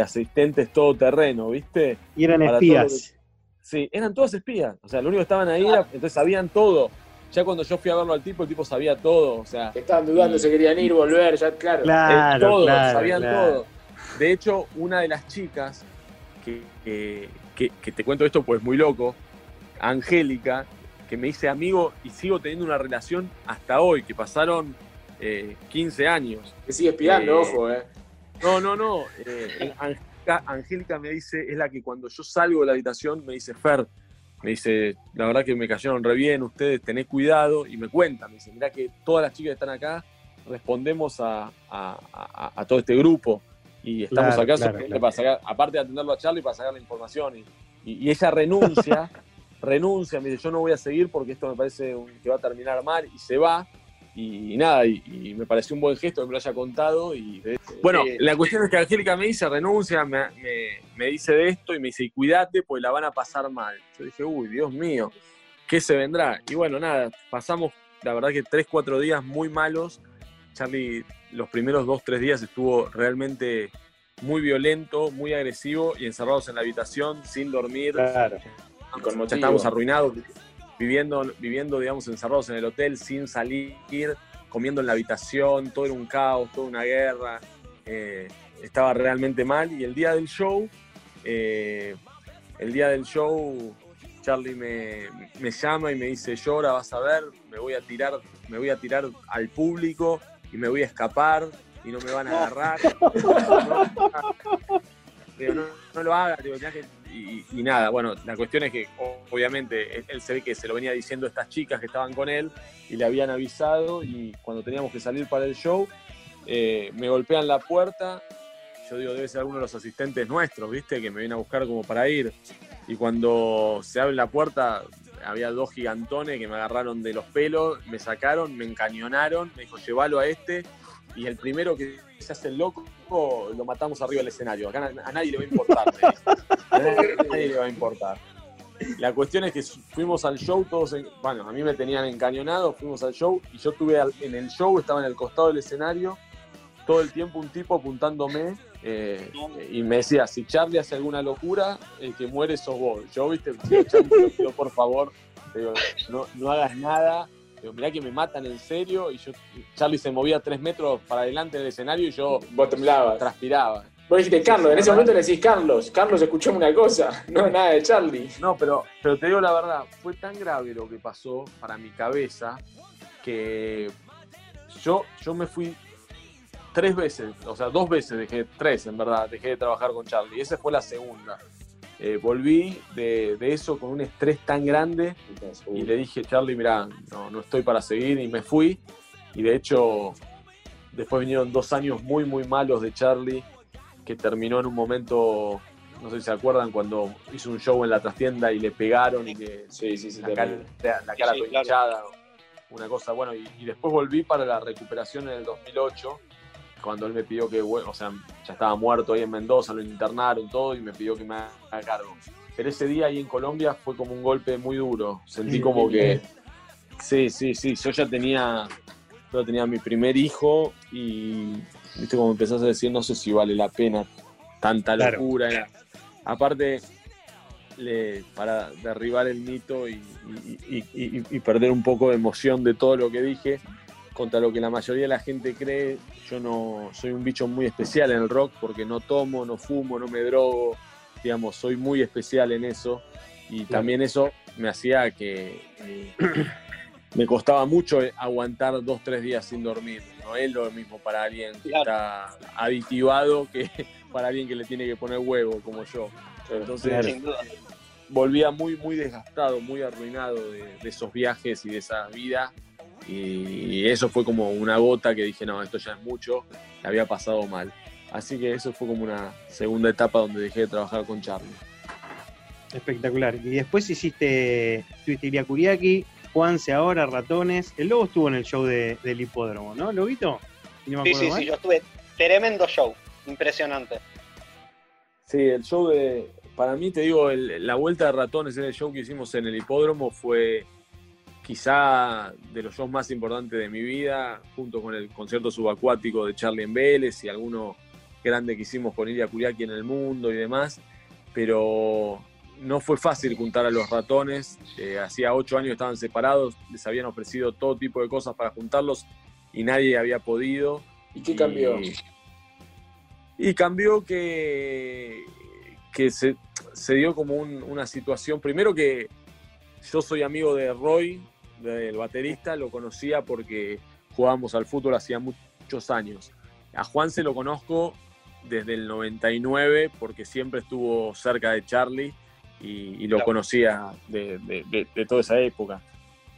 asistentes todoterreno, ¿viste? Y eran espías. Sí, eran todas espías. O sea, lo único que estaban ahí era, entonces sabían todo. Ya cuando yo fui a verlo al tipo, el tipo sabía todo. O sea. Estaban dudando, se querían ir, volver, ya, claro. Claro, todo, sabían todo. De hecho, una de las chicas, que, que, te cuento esto pues muy loco, Angélica, que me dice amigo y sigo teniendo una relación hasta hoy, que pasaron 15 eh, años. Que sigue espiando, eh, ojo, eh. No, no, no. Eh, Angélica me dice, es la que cuando yo salgo de la habitación me dice, Fer, me dice, la verdad que me cayeron re bien, ustedes tenés cuidado, y me cuenta, me dice, mira que todas las chicas que están acá respondemos a, todo este grupo, y estamos acá, Para sacar, aparte de atenderlo a Charlie, para sacar la información, y, y, ella renuncia, renuncia, me dice, yo no voy a seguir porque esto me parece que va a terminar mal, y se va, y, nada, y, me pareció un buen gesto que me lo haya contado. Y bueno, la cuestión es que Angélica me dice, renuncia, me, me, dice de esto y me dice, cuídate, pues la van a pasar mal. Yo dije, uy, Dios mío, ¿qué se vendrá? Y bueno, nada, pasamos, la verdad que tres, cuatro días muy malos. Charlie, los primeros dos, tres días estuvo realmente muy violento, muy agresivo y encerrados en la habitación, sin dormir. Claro. Con ya estábamos arruinados viviendo, viviendo, digamos, encerrados en el hotel sin salir, comiendo en la habitación, todo era un caos, toda una guerra. Eh, estaba realmente mal y el día del show, eh, el día del show, Charlie me, me, llama y me dice, llora, vas a ver, me voy a tirar, me voy a tirar al público y me voy a escapar y no me van a agarrar. No, no, lo haga, y, y, nada, bueno, la cuestión es que obviamente él se ve que se lo venía diciendo a estas chicas que estaban con él y le habían avisado y cuando teníamos que salir para el show, eh, me golpean la puerta, yo digo, debe ser alguno de los asistentes nuestros, ¿viste? Que me viene a buscar como para ir. Y cuando se abre la puerta, había dos gigantones que me agarraron de los pelos, me sacaron, me encañonaron, me dijo, llévalo a este. Y el primero que se hace el loco, lo matamos arriba del escenario. Acá a nadie le va a importar. a nadie le va a importar. La cuestión es que fuimos al show todos, bueno, a mí me tenían encañonado, fuimos al show y yo estuve en el show, estaba en el costado del escenario, todo el tiempo un tipo apuntándome eh, y me decía, si Charlie hace alguna locura, el que muere sos vos. Yo, viste, Charlie, por favor, no, no hagas nada. Digo, mirá que me matan en serio. Y yo, Charlie se movía tres metros para adelante del escenario y yo vos temblabas. transpiraba. Vos dijiste Carlos, en ese momento le decís Carlos, Carlos, escuchame una cosa, no nada de Charlie. No, pero, pero te digo la verdad, fue tan grave lo que pasó para mi cabeza que yo, yo me fui tres veces, o sea, dos veces dejé, tres en verdad, dejé de trabajar con Charlie. Esa fue la segunda. Eh, volví de, eso con un estrés tan grande y le dije, Charlie, mira, no, no estoy para seguir y me fui. Y de hecho, después vinieron dos años muy, muy malos de Charlie, que terminó en un momento, no sé si se acuerdan, cuando hizo un show en la trastienda y le pegaron y que sí, sí, sí, la, cara, la cara hinchada, una cosa, bueno, y, y después volví para la recuperación en el 2008 cuando él me pidió que, o sea, ya estaba muerto ahí en Mendoza, lo internaron todo y me pidió que me haga cargo. Pero ese día ahí en Colombia fue como un golpe muy duro. Sentí como que, sí, sí, sí, yo ya tenía, yo tenía mi primer hijo y, viste, como empezás a decir, no sé si vale la pena tanta locura. Aparte, para derribar el mito y, y perder un poco de emoción de todo lo que dije, contra lo que la mayoría de la gente cree, yo no soy un bicho muy especial en el rock porque no tomo, no fumo, no me drogo, digamos, soy muy especial en eso. Y también eso me hacía que eh, me costaba mucho aguantar dos, tres días sin dormir. No es lo mismo para alguien que está aditivado que para alguien que le tiene que poner huevo como yo. Entonces volvía muy, muy desgastado, muy arruinado de, de esos viajes y de esa vida y eso fue como una gota que dije, no, esto ya es mucho, le había pasado mal. Así que eso fue como una segunda etapa donde dejé de trabajar con Charlie. Espectacular. Y después hiciste, tuviste Iria Kuriaki, Juanse ahora, Ratones. El Lobo estuvo en el show del hipódromo, ¿no? ¿Lobito? sí, sí, sí, yo estuve. Tremendo show, impresionante. Sí, el show de. Para mí, te digo, la vuelta de Ratones en el show que hicimos en el hipódromo fue quizá de los shows más importantes de mi vida, junto con el concierto subacuático de Charlie en Vélez y alguno grande que hicimos con Ilia Kuriaki en el mundo y demás, pero no fue fácil juntar a los ratones, eh, hacía ocho años estaban separados, les habían ofrecido todo tipo de cosas para juntarlos y nadie había podido. ¿Y qué cambió? Y, cambió que, que se, dio como una situación, primero que yo soy amigo de Roy, del baterista, lo conocía porque jugábamos al fútbol hacía muchos años. A Juan se lo conozco desde el 99 porque siempre estuvo cerca de Charlie y, lo conocía de, toda esa época.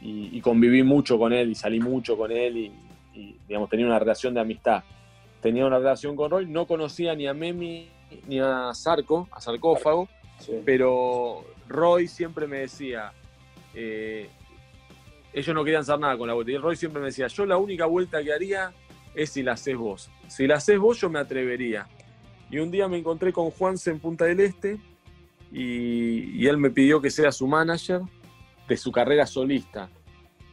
Y, conviví mucho con él y salí mucho con él y, digamos, tenía una relación de amistad. Tenía una relación con Roy, no conocía ni a Memi ni a Sarco, a Sarcófago, pero Roy siempre me decía, eh, ellos no querían hacer nada con la vuelta. Y Roy siempre me decía, yo la única vuelta que haría es si la haces vos. Si la haces vos, yo me atrevería. Y un día me encontré con Juanse en Punta del Este y, él me pidió que sea su manager de su carrera solista.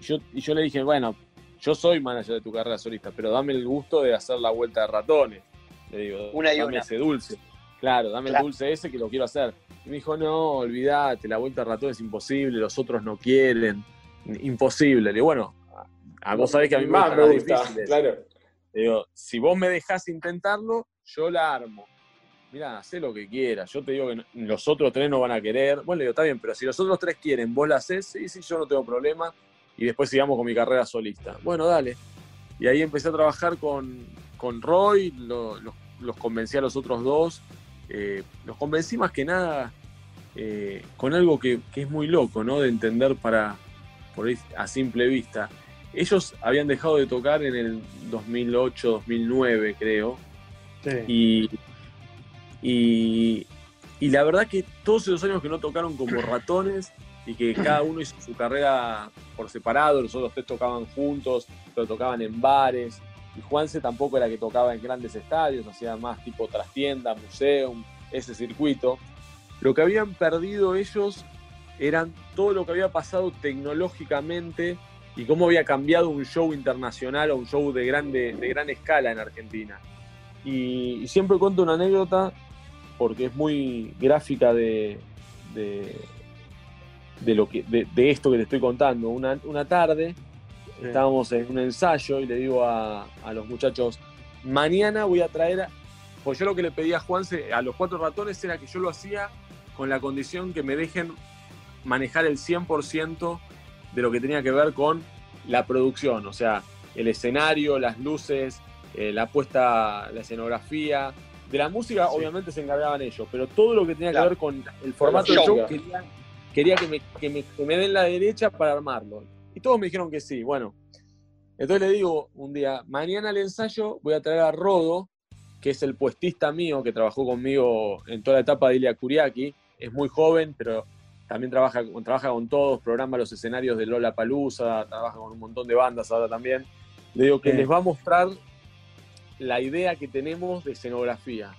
Y yo, y yo le dije, bueno, yo soy manager de tu carrera solista, pero dame el gusto de hacer la vuelta de ratones. Le digo, una y dame ese dulce. Claro, dame el dulce ese que lo quiero hacer. Y me dijo, no, olvídate, la vuelta de ratones es imposible, los otros no quieren imposible. Le digo, bueno, a, vos sabés que a mí más me gusta, claro. Le digo, si vos me dejás intentarlo, yo la armo. Mira, haz lo que quieras. Yo te digo que los otros tres no van a querer. Bueno, le digo, está bien, pero si los otros tres quieren, vos la haces, sí, sí, yo no tengo problema. Y después sigamos con mi carrera solista. Bueno, dale. Y ahí empecé a trabajar con, con Roy, los convencí a los otros dos. Eh, los convencí más que nada eh, con algo que, es muy loco, ¿no? De entender para, por a simple vista. Ellos habían dejado de tocar en el 2008, 2009, creo. Y, y, y, la verdad que todos esos años que no tocaron como ratones y que cada uno hizo su carrera por separado, los otros tres tocaban juntos, pero tocaban en bares. Y Juanse tampoco era que tocaba en grandes estadios, hacía más tipo trastienda, museo, ese circuito. Lo que habían perdido ellos eran todo lo que había pasado tecnológicamente y cómo había cambiado un show internacional o un show de, grande, de gran escala en Argentina. Y, siempre cuento una anécdota porque es muy gráfica de, de, lo que, de, esto que te estoy contando. Una, una tarde estábamos en un ensayo y le digo a, a, los muchachos, mañana voy a traer, pues yo lo que le pedía a Juanse, a los cuatro ratones era que yo lo hacía con la condición que me dejen manejar el 100% de lo que tenía que ver con la producción, o sea, el escenario, las luces, eh, la puesta, la escenografía. De la música, obviamente, se encargaban ellos, pero todo lo que tenía que ver con el formato del show, quería, que, me, que, me, den la derecha para armarlo. Y todos me dijeron que sí. Bueno, entonces le digo un día, mañana al ensayo voy a traer a Rodo, que es el puestista mío, que trabajó conmigo en toda la etapa de Ilia Kuriaki, es muy joven, pero también trabaja, trabaja con todos, programa los escenarios de Lola Palusa, trabaja con un montón de bandas ahora también. Le digo que les va a mostrar la idea que tenemos de escenografía.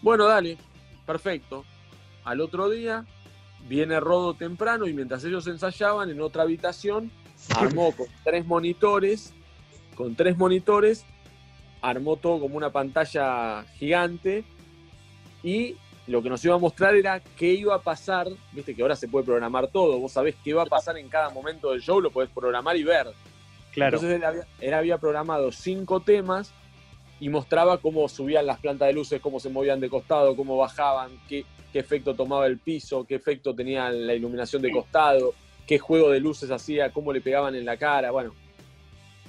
Bueno, dale, perfecto. Al otro día viene Rodo temprano y mientras ellos ensayaban en otra habitación, armó con tres monitores, con tres monitores, armó todo como una pantalla gigante y lo que nos iba a mostrar era qué iba a pasar, viste que ahora se puede programar todo, vos sabés qué va a pasar en cada momento del show, lo podés programar y ver. Claro. Entonces él había, programado cinco temas y mostraba cómo subían las plantas de luces, cómo se movían de costado, cómo bajaban, qué, qué efecto tomaba el piso, qué efecto tenía la iluminación de costado, qué juego de luces hacía, cómo le pegaban en la cara, bueno.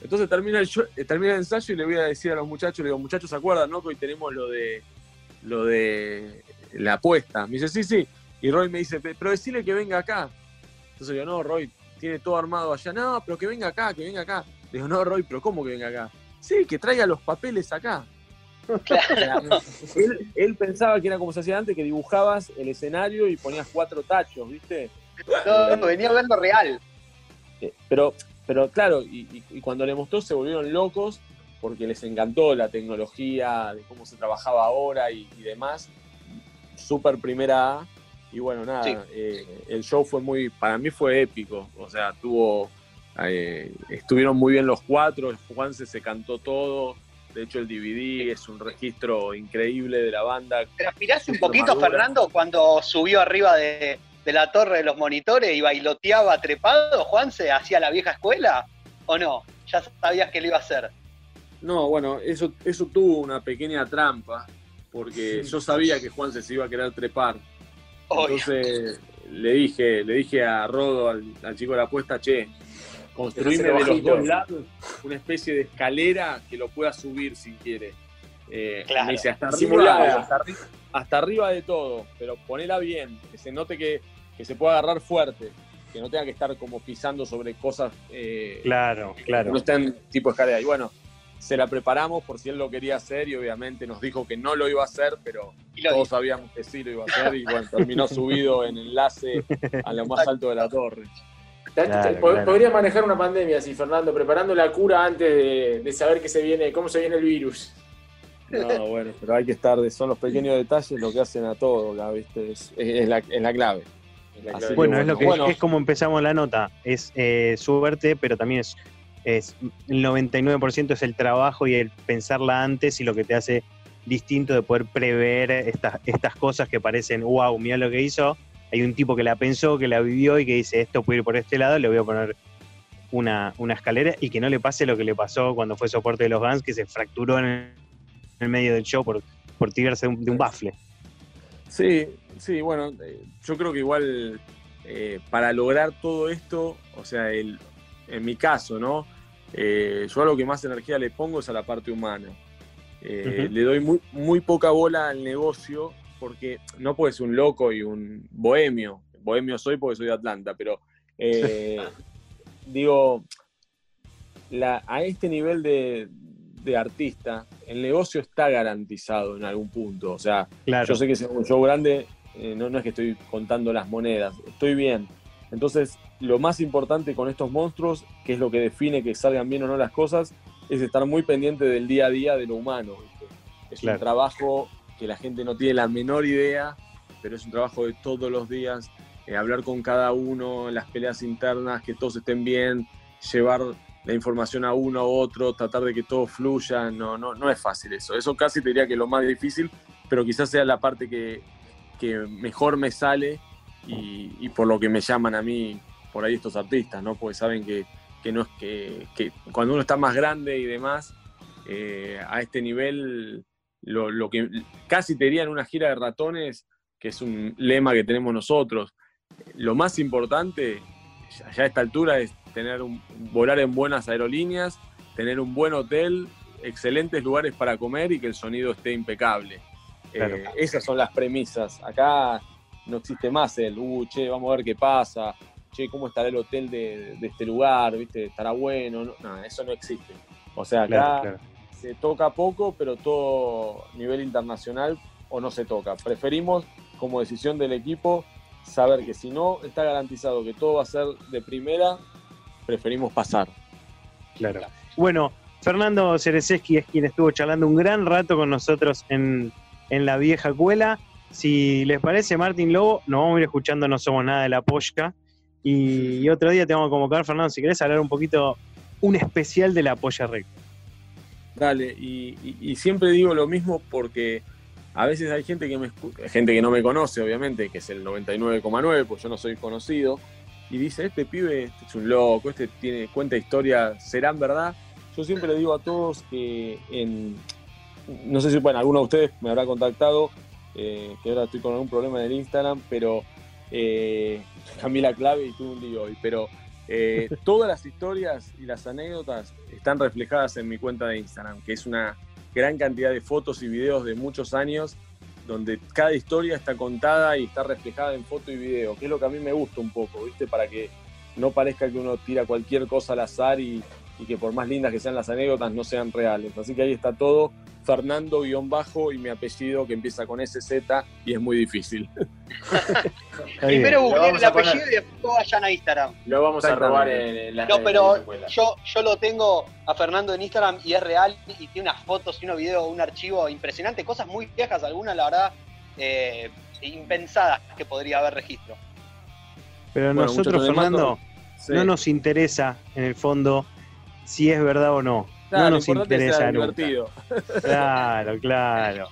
Entonces termina el, eh, termina el ensayo y le voy a decir a los muchachos, le digo, muchachos, ¿se acuerdan, no? Que hoy tenemos lo de lo de la apuesta. Me dice, sí, sí. Y Roy me dice, pero decirle que venga acá. Entonces yo, no, Roy, tiene todo armado allá. No, pero que venga acá, que venga acá. Le digo, no, Roy, pero ¿cómo que venga acá? Sí, que traiga los papeles acá. él, pensaba que era como se hacía antes, que dibujabas el escenario y ponías cuatro tachos, ¿viste? No, no venía hablando real. Eh, pero, pero claro, y, cuando le mostró se volvieron locos porque les encantó la tecnología, de cómo se trabajaba ahora y demás súper primera A. Y bueno, nada, eh, el show fue muy, para mí fue épico. O sea, tuvo, eh, estuvieron muy bien los cuatro, Juanse se cantó todo. De hecho, el DVD es un registro increíble de la banda. ¿Transpiraste un poquito, Fernando, cuando subió arriba de, la torre de los monitores y bailoteaba trepado, Juanse, hacia la vieja escuela? ¿O no? ¿Ya sabías que lo iba a hacer? No, bueno, eso, eso tuvo una pequeña trampa porque yo sabía que Juan se iba a querer trepar. Entonces le dije, le dije a Rodo, al, chico de la apuesta, che, construirme de los dos lados una especie de escalera que lo pueda subir si quiere. Eh, me dice, hasta arriba, hasta, arriba, de todo, pero ponela bien, que se note que, se pueda agarrar fuerte, que no tenga que estar como pisando sobre cosas. Eh, claro, claro. no estén tipo escalera. Y bueno, se la preparamos por si él lo quería hacer y obviamente nos dijo que no lo iba a hacer, pero todos sabíamos que sí lo iba a hacer y bueno, terminó subido en enlace a lo más alto de la torre. Podría manejar una pandemia así, Fernando, preparando la cura antes de, saber que se viene, cómo se viene el virus. No, bueno, pero hay que estar, son los pequeños detalles lo que hacen a todo, ¿viste? Es, la, clave. bueno, es, lo que, es como empezamos la nota, es eh, suerte, pero también es es el 99% es el trabajo y el pensarla antes y lo que te hace distinto de poder prever estas, estas cosas que parecen, wow, mira lo que hizo. Hay un tipo que la pensó, que la vivió y que dice, esto puede ir por este lado, le voy a poner una, escalera y que no le pase lo que le pasó cuando fue soporte de los Guns, que se fracturó en el, medio del show por, por tirarse de un, bafle. Sí, sí, bueno, yo creo que igual eh, para lograr todo esto, o sea, el, en mi caso, ¿no? Eh, yo a lo que más energía le pongo es a la parte humana. Eh, le doy muy, muy poca bola al negocio porque no puedes ser un loco y un bohemio. Bohemio soy porque soy de Atlanta, pero eh, digo, a este nivel de, artista, el negocio está garantizado en algún punto. O sea, yo sé que es un show grande, no, no es que estoy contando las monedas, estoy bien. Entonces, lo más importante con estos monstruos, que es lo que define que salgan bien o no las cosas, es estar muy pendiente del día a día de lo humano. Es un trabajo que la gente no tiene la menor idea, pero es un trabajo de todos los días, eh, hablar con cada uno, las peleas internas, que todos estén bien, llevar la información a uno a otro, tratar de que todo fluya, no, no, no es fácil eso. Eso casi te diría que es lo más difícil, pero quizás sea la parte que, que mejor me sale y, y, por lo que me llaman a mí por ahí estos artistas, ¿no? Porque saben que que no es que, cuando uno está más grande y demás, eh, a este nivel, lo, que casi te diría en una gira de ratones, que es un lema que tenemos nosotros, lo más importante ya a esta altura es tener un, volar en buenas aerolíneas, tener un buen hotel, excelentes lugares para comer y que el sonido esté impecable. Eh, esas son las premisas. Acá no existe más el, uh, che, vamos a ver qué pasa, che, ¿cómo estará el hotel de, este lugar? ¿Viste? ¿Estará bueno? No, eso no existe. O sea, acá se toca poco, pero todo nivel internacional o no se toca. Preferimos, como decisión del equipo, saber que si no está garantizado que todo va a ser de primera, preferimos pasar. Claro. Bueno, Fernando Cerezeski es quien estuvo charlando un gran rato con nosotros en, en la vieja cuela. Si les parece, Martín Lobo, nos vamos a ir escuchando No Somos Nada de la Posca y, otro día te vamos a convocar, Fernando, si querés hablar un poquito, un especial de la polla recta. Dale, y, siempre digo lo mismo porque a veces hay gente que me gente que no me conoce, obviamente, que es el 99,9, pues yo no soy conocido, y dice, este pibe este es un loco, este tiene cuenta historias, ¿serán verdad? Yo siempre le digo a todos que no sé si, bueno, alguno de ustedes me habrá contactado, eh, que ahora estoy con algún problema en el Instagram, pero eh, cambié la clave y tuve un lío hoy, pero eh, todas las historias y las anécdotas están reflejadas en mi cuenta de Instagram, que es una gran cantidad de fotos y videos de muchos años, donde cada historia está contada y está reflejada en foto y video, que es lo que a mí me gusta un poco, ¿viste? Para que no parezca que uno tira cualquier cosa al azar y, y que por más lindas que sean las anécdotas no sean reales. Así que ahí está todo Fernando-bajo y mi apellido que empieza con SZ y es muy difícil. Primero googleen el apellido y después vayan a Instagram. Lo vamos a robar en, la No, pero yo, yo lo tengo a Fernando en Instagram y es real y tiene unas fotos y unos videos, un archivo impresionante, cosas muy viejas, algunas la verdad eh, impensadas que podría haber registro. Pero a nosotros, Fernando, no nos interesa en el fondo si es verdad o no no nos interesa divertido. Claro, claro.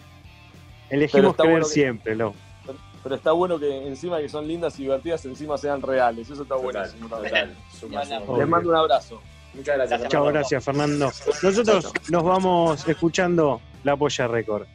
Elegimos creer siempre, ¿no? Pero está bueno que encima que son lindas y divertidas, encima sean reales. Eso está bueno. Les mando un abrazo. Muchas gracias. Muchas gracias, Fernando. Nosotros nos vamos escuchando La Polla Record.